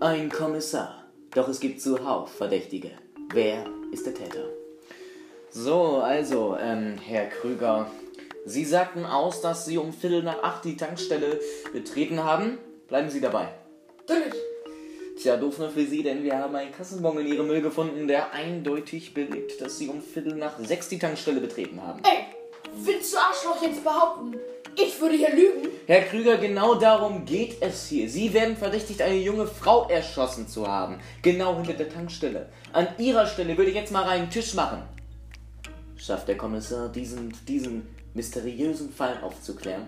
Ein Kommissar. Doch es gibt zuhauf Verdächtige. Wer ist der Täter? So, also, ähm, Herr Krüger. Sie sagten aus, dass Sie um Viertel nach acht die Tankstelle betreten haben. Bleiben Sie dabei. Natürlich. Tja, doof nur für Sie, denn wir haben einen Kassenbon in Ihrem Müll gefunden, der eindeutig belegt, dass Sie um Viertel nach sechs die Tankstelle betreten haben. Ey, willst du Arschloch jetzt behaupten, ich würde hier lügen? Herr Krüger, genau darum geht es hier. Sie werden verdächtigt, eine junge Frau erschossen zu haben. Genau hinter der Tankstelle. An Ihrer Stelle würde ich jetzt mal reinen Tisch machen. Schafft der Kommissar, diesen, diesen mysteriösen Fall aufzuklären?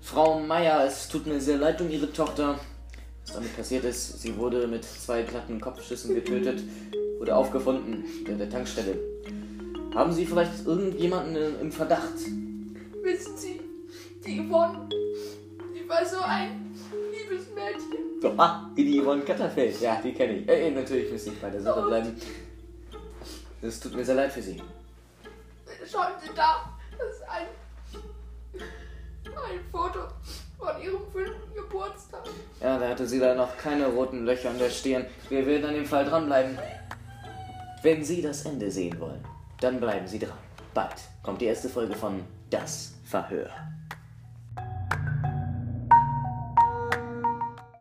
Frau Meier, es tut mir sehr leid um Ihre Tochter. Was damit passiert ist, sie wurde mit zwei glatten Kopfschüssen getötet, wurde aufgefunden in der Tankstelle. Haben Sie vielleicht irgendjemanden im Verdacht? Wissen Sie, die Yvonne, die war so ein liebes Mädchen. So, ah, die Yvonne Katterfeld. Ja, die kenne ich. Äh, natürlich müsste ich bei der Sache bleiben. Es tut mir sehr leid für Sie. Schauen Sie da, das ist ein, ein Foto von Ihrem fünften Geburtstag. Ja, da hatte sie da noch keine roten Löcher an der Stirn. Wir werden an dem Fall dranbleiben. Wenn Sie das Ende sehen wollen, dann bleiben Sie dran. Bald kommt die erste Folge von Das Verhör.